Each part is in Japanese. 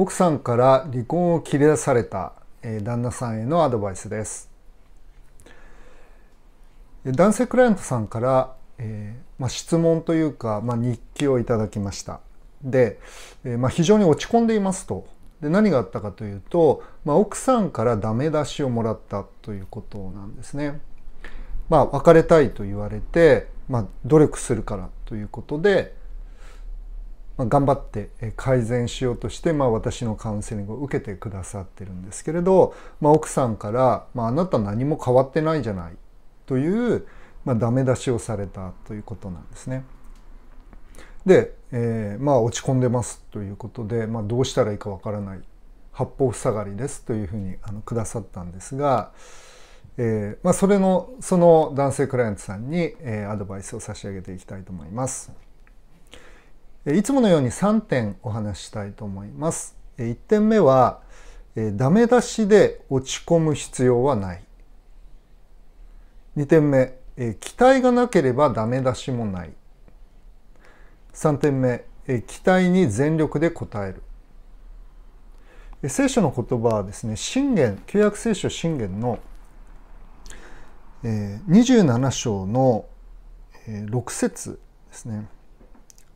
奥さんから離婚を切り出された、え旦那さんへのアドバイスです。男性クライアントさんから、えー、まあ、質問というか、まあ、日記をいただきました。で、えー、まあ、非常に落ち込んでいますと。で何があったかというと、ま奥さんからダメ出しをもらったということなんですね。まあ別れたいと言われて、ま努力するからということでま、頑張って改善しようとして、まあ、私のカウンセリングを受けてくださってるんですけれど、まあ、奥さんから、まあ、あなた何も変わってないじゃないという、まあ、ダメ出しをされたということなんですね。で、えー、まあ落ち込んでますということで、まあ、どうしたらいいかわからない八方塞がりですというふうにあのくださったんですが、えーまあ、それのその男性クライアントさんに、えー、アドバイスを差し上げていきたいと思います。いつものように3点お話したいと思います。1点目は、ダメ出しで落ち込む必要はない。2点目、期待がなければダメ出しもない。3点目、期待に全力で応える。聖書の言葉はですね、信玄、旧約聖書信玄の27章の6節ですね。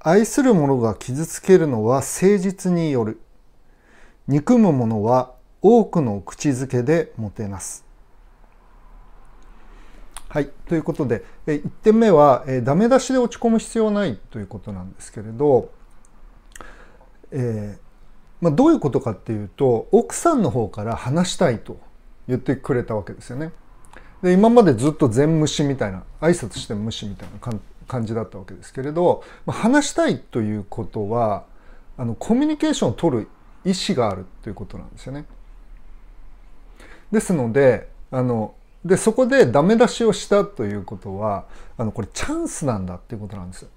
愛する者が傷つけるのは誠実による。憎む者は多くの口づけでもてなす。はい。ということで、1点目は、えダメ出しで落ち込む必要ないということなんですけれど、えー、まあ、どういうことかっていうと、奥さんの方から話したいと言ってくれたわけですよね。で、今までずっと全無視みたいな、挨拶して無視みたいな感じだったわけですけれど、まあ、話したいということはあのコミュニケーションを取る意思があるということなんですよね。ですのであのでそこでダメ出しをしたということはあのこれチャンスなんだっていうことなんです。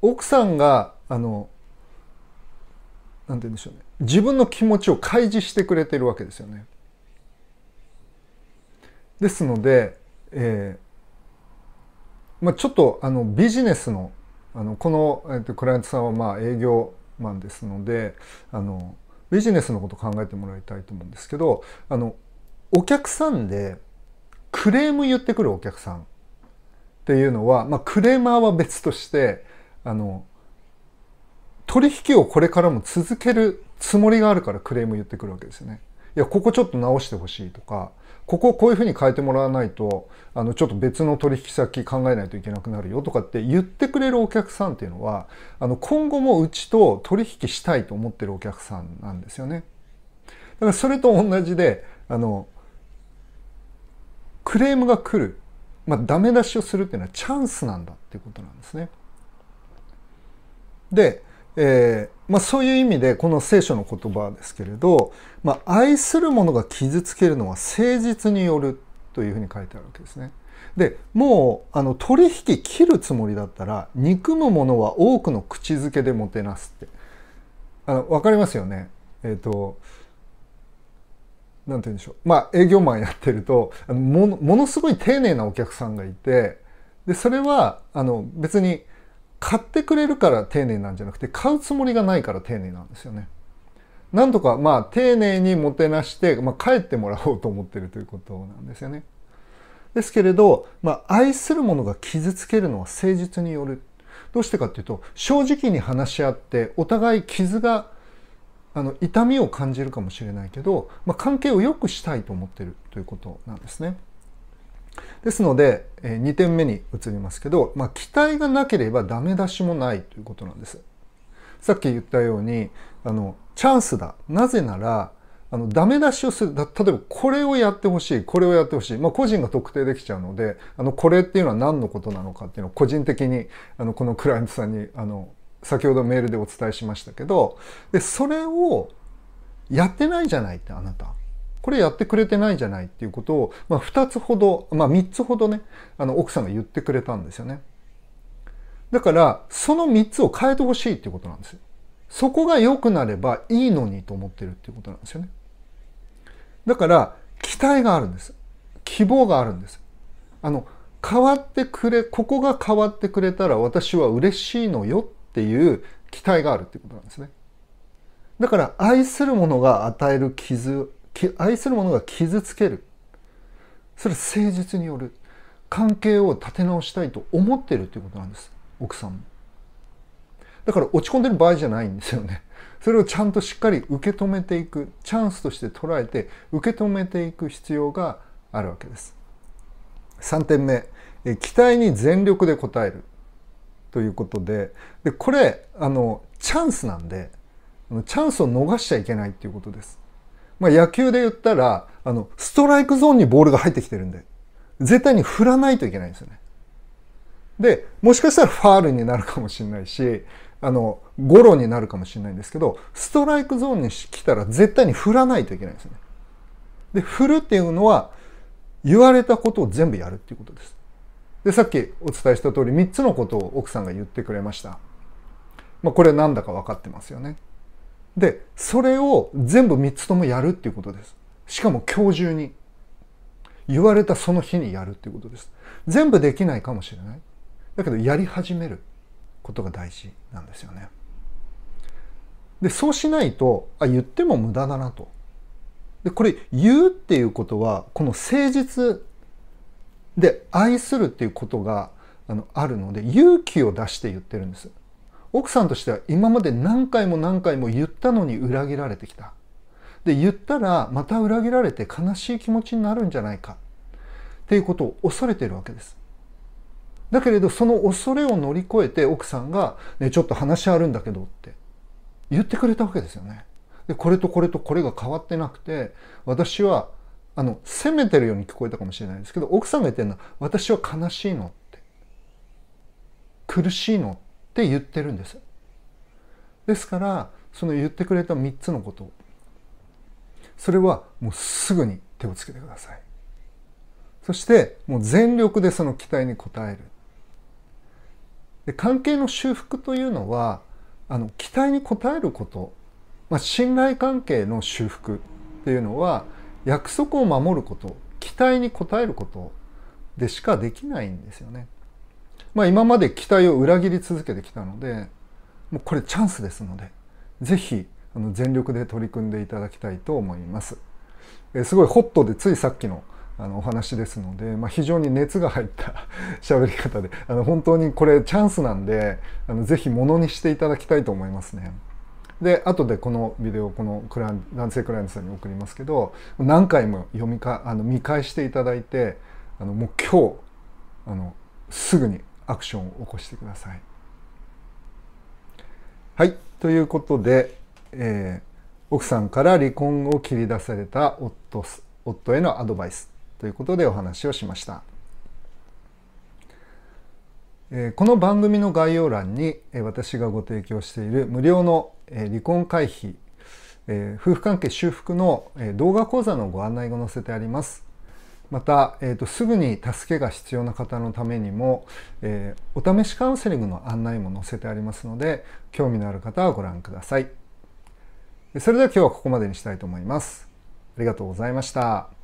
奥さんがあのなんて言うんでしょうね自分の気持ちを開示してくれてるわけですよね。ですので、えまあ、ちょっとあのビジネスのあのこの、えっと、クライアントさんはまあ営業マンですのであのビジネスのこと考えてもらいたいと思うんですけどあのお客さんでクレーム言ってくるお客さんっていうのは、まあ、クレーマーは別としてあの取引をこれからも続けるつもりがあるからクレーム言ってくるわけですよね。いやここちょっと直してほしいとかこここういうふうに変えてもらわないとあのちょっと別の取引先考えないといけなくなるよとかって言ってくれるお客さんっていうのはあの今後もうちと取引したいと思ってるお客さんなんですよね。だからそれと同じであのクレームが来る、まあ、ダメ出しをするっていうのはチャンスなんだっていうことなんですね。でえーまあ、そういう意味でこの聖書の言葉ですけれど、まあ、愛する者が傷つけるのは誠実によるというふうに書いてあるわけですね。でもうあの取引切るつもりだったら憎む者は多くの口づけでもてなすってあの分かりますよね？えっ、ー、となんて言うんでしょう？まあ営業マンやってるとものものすごい丁寧なお客さんがいてでそれはあの別に買ってくれるから丁寧なんじゃなくて買うつもりがないから丁寧なんですよね。なんとかまあ丁寧にもてなして、まあ、帰ってもらおうと思ってるということなんですよね。ですけれど、まあ、愛する者が傷つけるのは誠実による。どうしてかっていうと正直に話し合ってお互い傷があの痛みを感じるかもしれないけど、まあ、関係を良くしたいと思ってるということなんですね。ですのでえ2点目に移りますけど、まあ、期待がなければダメ出しもないということなんです。さっき言ったようにあのチャンスだ。なぜならあのダメ出しをする。例えばこれをやってほしい。これをやってほしい、まあ、個人が特定できちゃうのであのこれっていうのは何のことなのかっていうのを個人的にあのこのクライアントさんにあの先ほどメールでお伝えしましたけどでそれをやってないじゃないってあなた。これやってくれてないじゃないっていうことを、まあ、2つほど、まあ、3つほどねあの奥さんが言ってくれたんですよね。だからその3つを変えてほしいっていうことなんですよ。そこが良くなればいいのにと思ってるっていうことなんですよね。だから期待があるんです。希望があるんです。あの変わってくれここが変わってくれたら私は嬉しいのよっていう期待があるっていうことなんですね。だから愛する者が与える傷愛する者が傷つける。それは誠実による。関係を立て直したいと思ってるということなんです。奥さんも。だから落ち込んでる場合じゃないんですよね。それをちゃんとしっかり受け止めていく。チャンスとして捉えて受け止めていく必要があるわけです。3点目。期待に全力で応える。ということで。でこれあのチャンスなんでチャンスを逃しちゃいけないっていうことです。まあ、野球で言ったらあのストライクゾーンにボールが入ってきてるんで絶対に振らないといけないんですよね。でもしかしたらファールになるかもしれないしあのゴロになるかもしれないんですけどストライクゾーンに来たら絶対に振らないといけないんですよね。で振るっていうのは言われたことを全部やるっていうことです。でさっきお伝えした通り3つのことを奥さんが言ってくれました。まあ、これなんだか分かってますよね。でそれを全部3つともやるっていうことです。しかも今日中に。言われたその日にやるっていうことです。全部できないかもしれない。だけどやり始めることが大事なんですよね。でそうしないとあ言っても無駄だなと。でこれ言うっていうことはこの誠実で愛するっていうことがあのあるので勇気を出して言ってるんです。奥さんとしては今まで何回も何回も言ったのに裏切られてきた。で、言ったらまた裏切られて悲しい気持ちになるんじゃないかっていうことを恐れてるわけです。だけれどその恐れを乗り越えて奥さんが、ね、ちょっと話あるんだけどって言ってくれたわけですよね。で、これとこれとこれが変わってなくて、私はあの責めてるように聞こえたかもしれないですけど奥さんが言ってるのは私は悲しいのって苦しいのって言ってるんです。ですからその言ってくれた3つのこと。それはもうすぐに手をつけてください。そしてもう全力でその期待に応える。で関係の修復というのはあの期待に応えること、まあ、信頼関係の修復っていうのは約束を守ること。期待に応えることでしかできないんですよね。まあ、今まで期待を裏切り続けてきたのでもうこれチャンスですので是非あの全力で取り組んでいただきたいと思います。えすごいホットでついさっきのあのお話ですので、まあ、非常に熱が入った 喋り方であの本当にこれチャンスなんであのぜひものにしていただきたいと思いますね。で後でこのビデオこのクラン男性クライアントさんに送りますけど何回も読みかあの見返していただいてあのもう今日あのすぐにアクションを起こしてください。はい。ということで、えー、奥さんから離婚を切り出された夫夫へのアドバイスということでお話をしました。えー、この番組の概要欄に、えー、私がご提供している無料の、えー、離婚回避、え夫婦関係修復の、え動画講座のご案内が載せてあります。また、えーと、すぐに助けが必要な方のためにも、えー、お試しカウンセリングの案内も載せてありますので興味のある方はご覧ください。それでは今日はここまでにしたいと思います。ありがとうございました。